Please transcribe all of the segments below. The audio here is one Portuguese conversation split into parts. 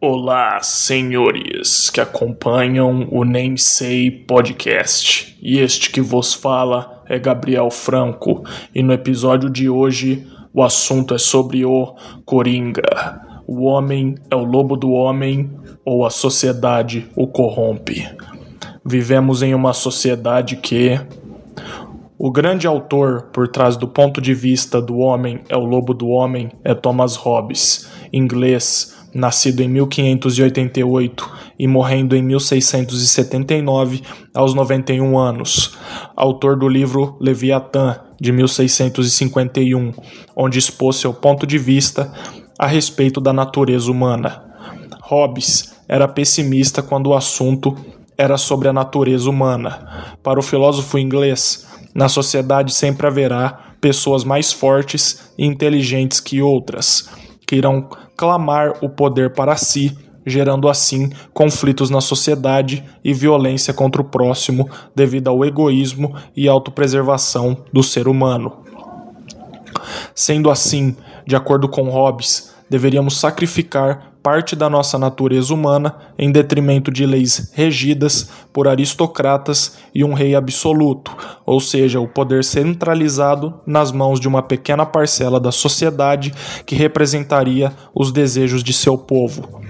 Olá, senhores que acompanham o Sei Podcast. E este que vos fala é Gabriel Franco, e no episódio de hoje o assunto é sobre o Coringa. O homem é o lobo do homem ou a sociedade o corrompe? Vivemos em uma sociedade que o grande autor por trás do ponto de vista do homem é o lobo do homem é Thomas Hobbes, inglês, nascido em 1588 e morrendo em 1679 aos 91 anos, autor do livro Leviatã de 1651, onde expôs seu ponto de vista a respeito da natureza humana. Hobbes era pessimista quando o assunto era sobre a natureza humana. Para o filósofo inglês, na sociedade sempre haverá pessoas mais fortes e inteligentes que outras, que irão clamar o poder para si, gerando assim conflitos na sociedade e violência contra o próximo devido ao egoísmo e autopreservação do ser humano. Sendo assim, de acordo com Hobbes, deveríamos sacrificar parte da nossa natureza humana em detrimento de leis regidas por aristocratas e um rei absoluto, ou seja, o poder centralizado nas mãos de uma pequena parcela da sociedade que representaria os desejos de seu povo.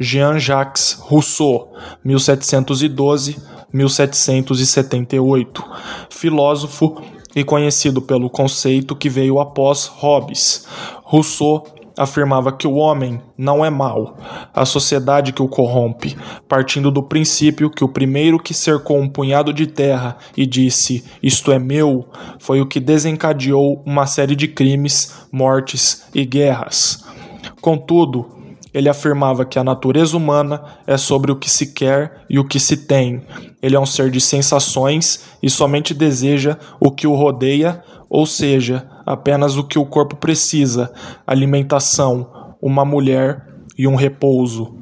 Jean-Jacques Rousseau, 1712-1778, filósofo e conhecido pelo conceito que veio após Hobbes. Rousseau afirmava que o homem não é mau, a sociedade que o corrompe, partindo do princípio que o primeiro que cercou um punhado de terra e disse: Isto é meu, foi o que desencadeou uma série de crimes, mortes e guerras. Contudo, ele afirmava que a natureza humana é sobre o que se quer e o que se tem. Ele é um ser de sensações e somente deseja o que o rodeia, ou seja, apenas o que o corpo precisa: alimentação, uma mulher e um repouso.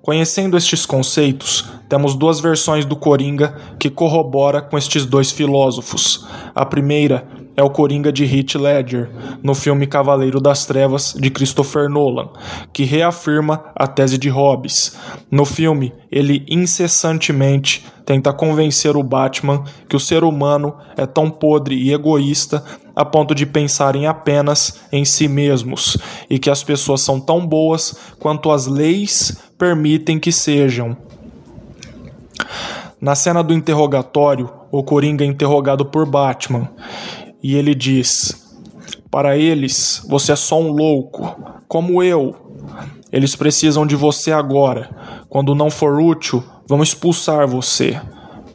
Conhecendo estes conceitos, temos duas versões do Coringa que corrobora com estes dois filósofos. A primeira é o Coringa de Heath Ledger, no filme Cavaleiro das Trevas de Christopher Nolan, que reafirma a tese de Hobbes. No filme, ele incessantemente tenta convencer o Batman que o ser humano é tão podre e egoísta a ponto de pensarem apenas em si mesmos e que as pessoas são tão boas quanto as leis permitem que sejam. Na cena do interrogatório, o Coringa é interrogado por Batman e ele diz: Para eles, você é só um louco, como eu. Eles precisam de você agora. Quando não for útil, vão expulsar você.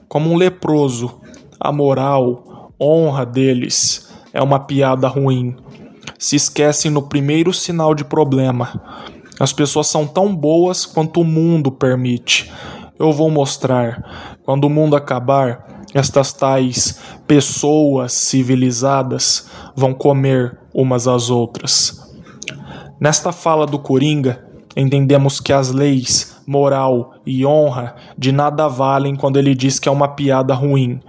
Como um leproso. A moral, honra deles é uma piada ruim. Se esquecem no primeiro sinal de problema. As pessoas são tão boas quanto o mundo permite. Eu vou mostrar. Quando o mundo acabar, estas tais pessoas civilizadas vão comer umas às outras. Nesta fala do Coringa, entendemos que as leis, moral e honra de nada valem quando ele diz que é uma piada ruim.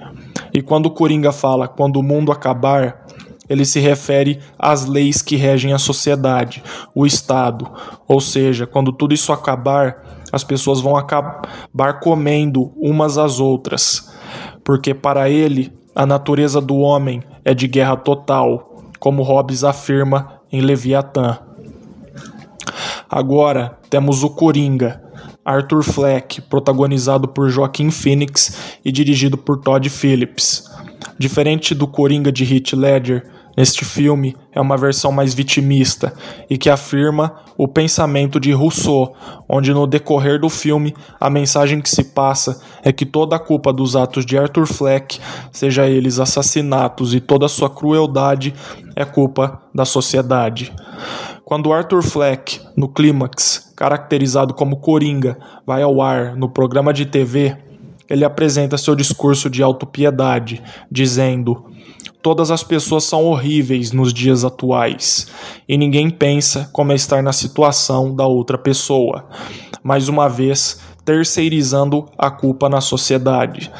E quando o Coringa fala quando o mundo acabar, ele se refere às leis que regem a sociedade, o Estado. Ou seja, quando tudo isso acabar, as pessoas vão acabar comendo umas às outras porque para ele a natureza do homem é de guerra total, como Hobbes afirma em Leviatã. Agora temos o Coringa, Arthur Fleck, protagonizado por Joaquim Phoenix e dirigido por Todd Phillips. Diferente do Coringa de Heath Ledger, neste filme é uma versão mais vitimista e que afirma o pensamento de Rousseau, onde no decorrer do filme a mensagem que se passa é que toda a culpa dos atos de Arthur Fleck, seja eles assassinatos e toda sua crueldade, é culpa da sociedade. Quando Arthur Fleck, no clímax, caracterizado como Coringa, vai ao ar no programa de TV, ele apresenta seu discurso de autopiedade, dizendo: Todas as pessoas são horríveis nos dias atuais e ninguém pensa como é estar na situação da outra pessoa. Mais uma vez, terceirizando a culpa na sociedade.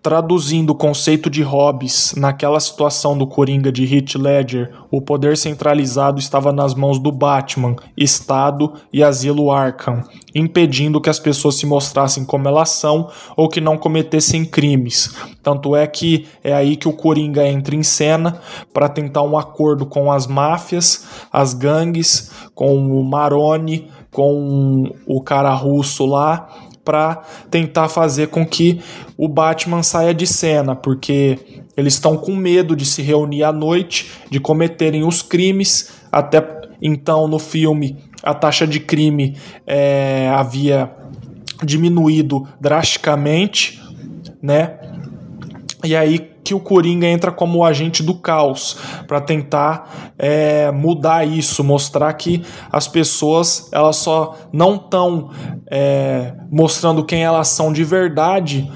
Traduzindo o conceito de Hobbes, naquela situação do Coringa de Heath Ledger, o poder centralizado estava nas mãos do Batman, Estado e Asilo Arkham, impedindo que as pessoas se mostrassem como elas são ou que não cometessem crimes. Tanto é que é aí que o Coringa entra em cena para tentar um acordo com as máfias, as gangues, com o Maroni, com o cara russo lá para tentar fazer com que o Batman saia de cena, porque eles estão com medo de se reunir à noite, de cometerem os crimes. Até então, no filme, a taxa de crime é, havia diminuído drasticamente, né? E aí que o Coringa entra como o agente do caos para tentar é, mudar isso, mostrar que as pessoas elas só não estão é, mostrando quem elas são de verdade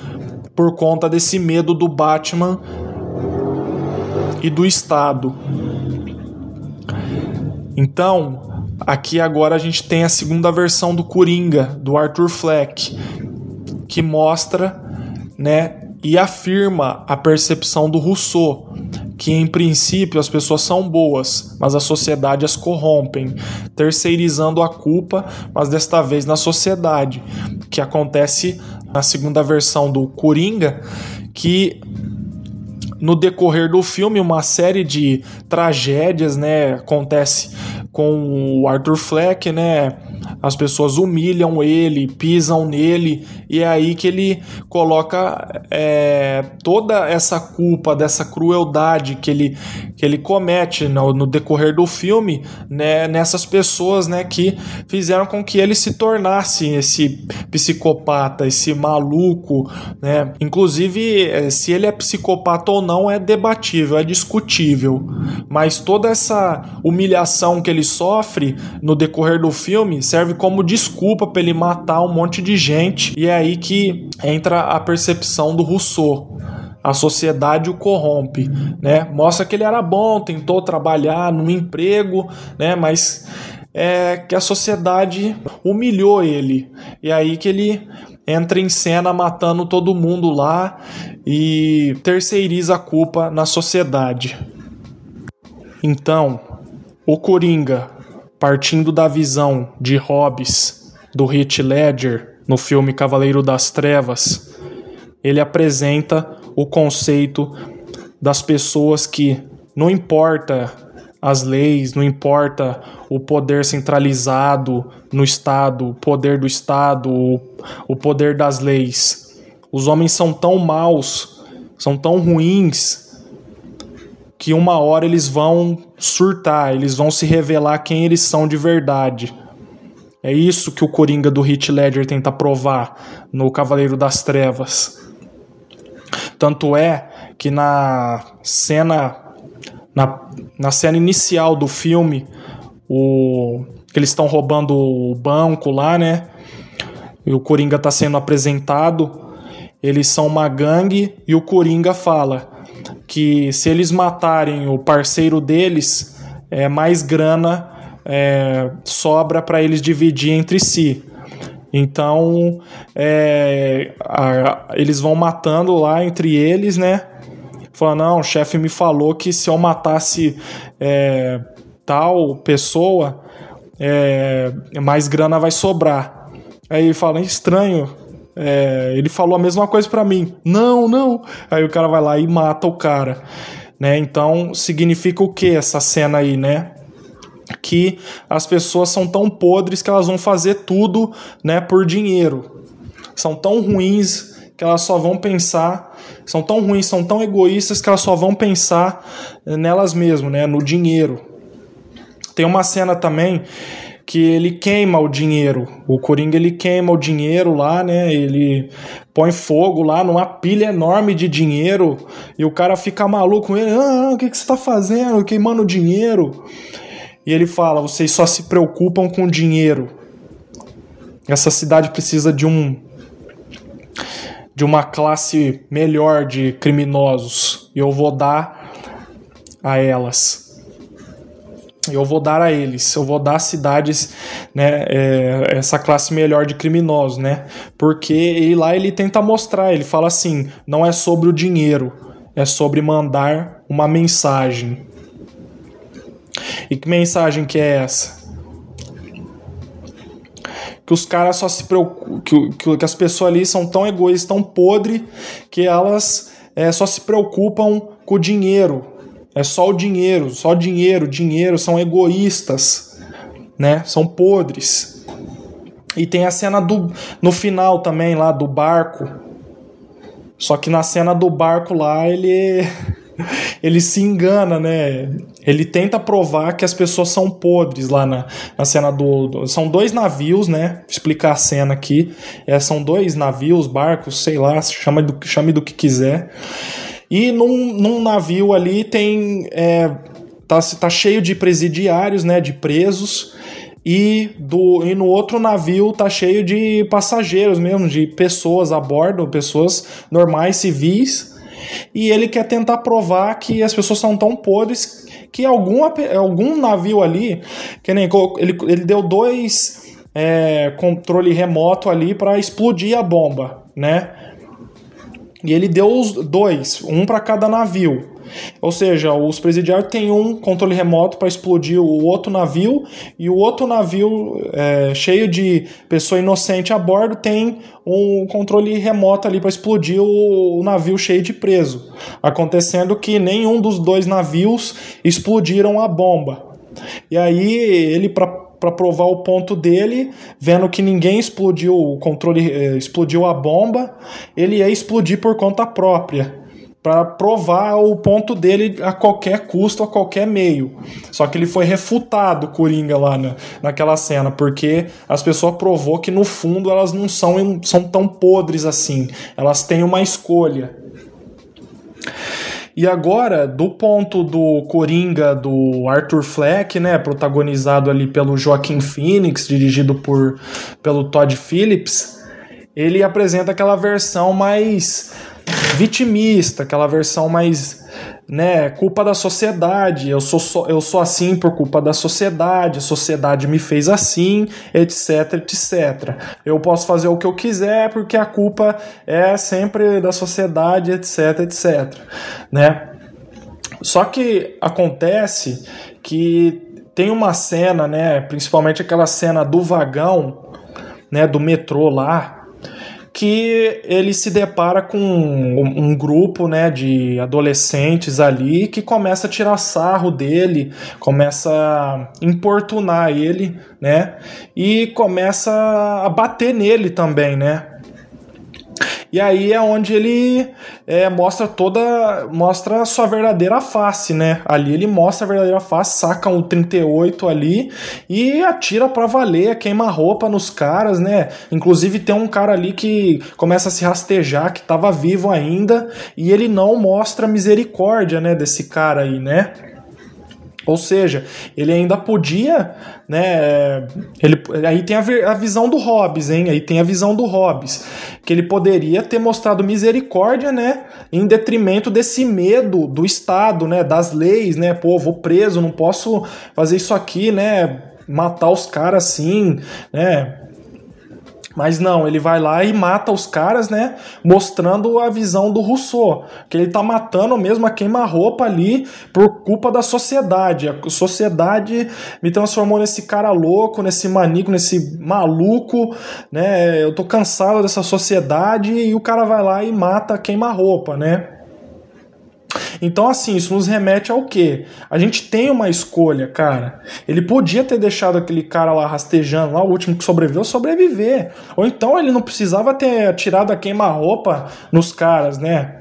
por conta desse medo do Batman e do Estado. Então, aqui agora a gente tem a segunda versão do Coringa, do Arthur Fleck, que mostra, né, e afirma a percepção do Rousseau, que em princípio as pessoas são boas, mas a sociedade as corrompem, terceirizando a culpa, mas desta vez na sociedade, que acontece na segunda versão do Coringa, que no decorrer do filme uma série de tragédias, né, acontece com o Arthur Fleck, né, as pessoas humilham ele, pisam nele, e é aí que ele coloca é, toda essa culpa dessa crueldade que ele, que ele comete no, no decorrer do filme né, nessas pessoas né, que fizeram com que ele se tornasse esse psicopata, esse maluco. Né? Inclusive, é, se ele é psicopata ou não é debatível, é discutível, mas toda essa humilhação que ele sofre no decorrer do filme serve serve como desculpa para ele matar um monte de gente. E é aí que entra a percepção do Rousseau. A sociedade o corrompe, né? Mostra que ele era bom, tentou trabalhar num emprego, né? Mas é que a sociedade humilhou ele. E é aí que ele entra em cena matando todo mundo lá e terceiriza a culpa na sociedade. Então, o Coringa partindo da visão de Hobbes do Heath Ledger no filme Cavaleiro das Trevas, ele apresenta o conceito das pessoas que não importa as leis, não importa o poder centralizado no Estado, o poder do Estado, o poder das leis. Os homens são tão maus, são tão ruins que uma hora eles vão surtar, eles vão se revelar quem eles são de verdade. É isso que o Coringa do Heath Ledger tenta provar no Cavaleiro das Trevas. Tanto é que na cena na, na cena inicial do filme, o que eles estão roubando o banco lá, né? E o Coringa está sendo apresentado. Eles são uma gangue e o Coringa fala: que se eles matarem o parceiro deles, é, mais grana é, sobra para eles dividir entre si. Então, é, a, eles vão matando lá entre eles, né? Falando, não, o chefe me falou que se eu matasse é, tal pessoa, é, mais grana vai sobrar. Aí ele fala, estranho, é, ele falou a mesma coisa para mim. Não, não. Aí o cara vai lá e mata o cara. Né? Então significa o que essa cena aí, né? Que as pessoas são tão podres que elas vão fazer tudo, né, por dinheiro. São tão ruins que elas só vão pensar, são tão ruins, são tão egoístas que elas só vão pensar nelas mesmas, né, no dinheiro. Tem uma cena também que ele queima o dinheiro. O Coringa ele queima o dinheiro lá, né? Ele põe fogo lá numa pilha enorme de dinheiro e o cara fica maluco. Ele, ah, o que, que você tá fazendo? Queimando dinheiro. E ele fala: vocês só se preocupam com dinheiro. Essa cidade precisa de um de uma classe melhor de criminosos e eu vou dar a elas. eu vou dar a eles, eu vou dar às cidades, né, é, essa classe melhor de criminosos, né? Porque ele, lá ele tenta mostrar, ele fala assim, não é sobre o dinheiro, é sobre mandar uma mensagem. E que mensagem que é essa? Que os caras só se preocupam, que, que, as pessoas ali são tão egoístas, tão podres, que elas é, só se preocupam com o dinheiro, é só o dinheiro, só dinheiro, dinheiro, são egoístas, né? São podres. E tem a cena do no final também lá do barco. Só que na cena do barco lá ele ele se engana, né? Ele tenta provar que as pessoas são podres lá na, na cena do, do São dois navios, né? Vou explicar a cena aqui. É, são dois navios, barcos, sei lá, chame do, chame do que quiser. E num, num navio ali tem. É, tá, tá cheio de presidiários, né? De presos. E, do, e no outro navio tá cheio de passageiros mesmo, de pessoas a bordo, pessoas normais, civis. E ele quer tentar provar que as pessoas são tão podres que algum, algum navio ali, que nem ele, ele deu dois é, controle remoto ali para explodir a bomba, né? E ele deu os dois, um para cada navio. Ou seja, os presidiários têm um controle remoto para explodir o outro navio e o outro navio é, cheio de pessoa inocente a bordo tem um controle remoto ali para explodir o, o, navio cheio de preso. Acontecendo que nenhum dos dois navios explodiram a bomba. E aí ele para para provar o ponto dele, vendo que ninguém explodiu o controle, eh, explodiu a bomba, ele ia explodir por conta própria para provar o ponto dele a qualquer custo, a qualquer meio. Só que ele foi refutado, Coringa, lá na, naquela cena, porque as pessoas provou que no fundo elas não são, são tão podres assim. Elas têm uma escolha. E agora, do ponto do Coringa do Arthur Fleck, né, protagonizado ali pelo Joaquim Phoenix, dirigido por pelo Todd Phillips, ele apresenta aquela versão mais vitimista, aquela versão mais, né, culpa da sociedade, eu sou, eu sou assim por culpa da sociedade, a sociedade me fez assim, etc, etc. Eu posso fazer o que eu quiser porque a culpa é sempre da sociedade, etc, etc, né? Só que acontece que tem uma cena, né, principalmente aquela cena do vagão, né, do metrô lá, que ele se depara com um, um, grupo né, de adolescentes ali que começa a tirar sarro dele, começa a importunar ele, né? E começa a bater nele também, né? E aí é onde ele é, mostra toda. mostra a sua verdadeira face, né? Ali ele mostra a verdadeira face, saca um 38 ali e atira pra valer, queima roupa nos caras, né? Inclusive tem um cara ali que começa a se rastejar, que tava vivo ainda, e ele não mostra misericórdia, né, desse cara aí, né? Ou seja, ele ainda podia, né? Ele, aí tem a, a, visão do Hobbes, hein? Aí tem a visão do Hobbes, que ele poderia ter mostrado misericórdia, né? Em detrimento desse medo do Estado, né? Das leis, né? Pô, vou preso, não posso fazer isso aqui, né? Matar os caras assim, né? Mas não, ele vai lá e mata os caras, né? Mostrando a visão do Rousseau. Que ele tá matando mesmo a queima-roupa ali por culpa da sociedade. A sociedade me transformou nesse cara louco, nesse manico, nesse maluco, né? Eu tô cansado dessa sociedade e o cara vai lá e mata a queima-roupa, né? Então, assim, isso nos remete ao quê? A gente tem uma escolha, cara. Ele podia ter deixado aquele cara lá rastejando, lá, o último que sobreviveu, sobreviver. Ou então ele não precisava ter tirado a queima-roupa nos caras, né?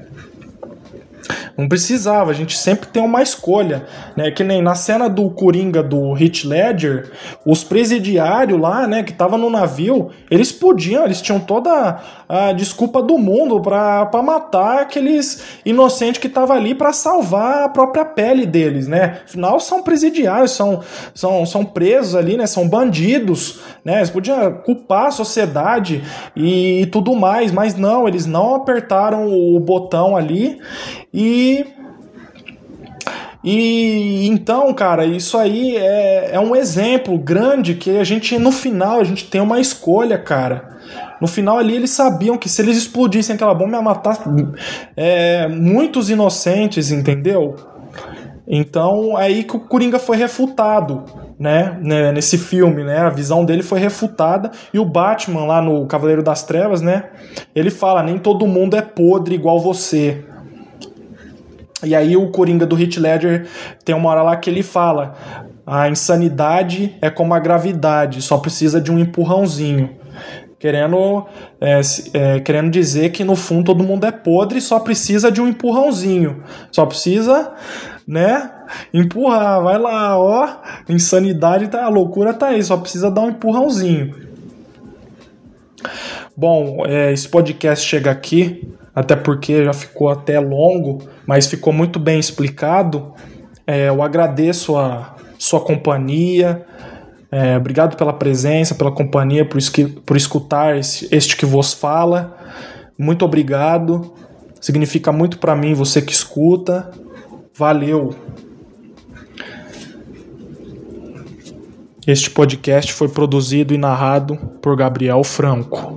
Não precisava, a gente sempre tem uma escolha, né? Que nem na cena do Coringa do Hit Ledger, os presidiários lá, né, que tava no navio, eles podiam, eles tinham toda a desculpa do mundo para matar aqueles inocentes que tava ali para salvar a própria pele deles, né? Afinal são presidiários, são, são, são presos ali, né? São bandidos, né? Eles podiam culpar a sociedade e tudo mais, mas não, eles não apertaram o botão ali e E então, cara, isso aí é, é um exemplo grande que a gente, no final, a gente tem uma escolha, cara. No final ali eles sabiam que se eles explodissem aquela bomba ia matar é, muitos inocentes, entendeu? Então é aí que o Coringa foi refutado, né, né, nesse filme, né? A visão dele foi refutada e o Batman lá no Cavaleiro das Trevas, né? Ele fala: nem todo mundo é podre igual você. E aí o Coringa do Heath Ledger tem uma hora lá que ele fala: a insanidade é como a gravidade, só precisa de um empurrãozinho. Querendo, é, é, querendo dizer que no fundo todo mundo é podre, só precisa de um empurrãozinho. Só precisa, né? Empurrar, vai lá, ó. Insanidade tá, a loucura tá aí, só precisa dar um empurrãozinho. Bom, é, esse podcast chega aqui até porque já ficou até longo, mas ficou muito bem explicado. É, eu agradeço a sua companhia, é, obrigado pela presença, pela companhia, por, por escutar esse, este que vos fala. Muito obrigado. Significa muito para mim você que escuta. Valeu. Este podcast foi produzido e narrado por Gabriel Franco.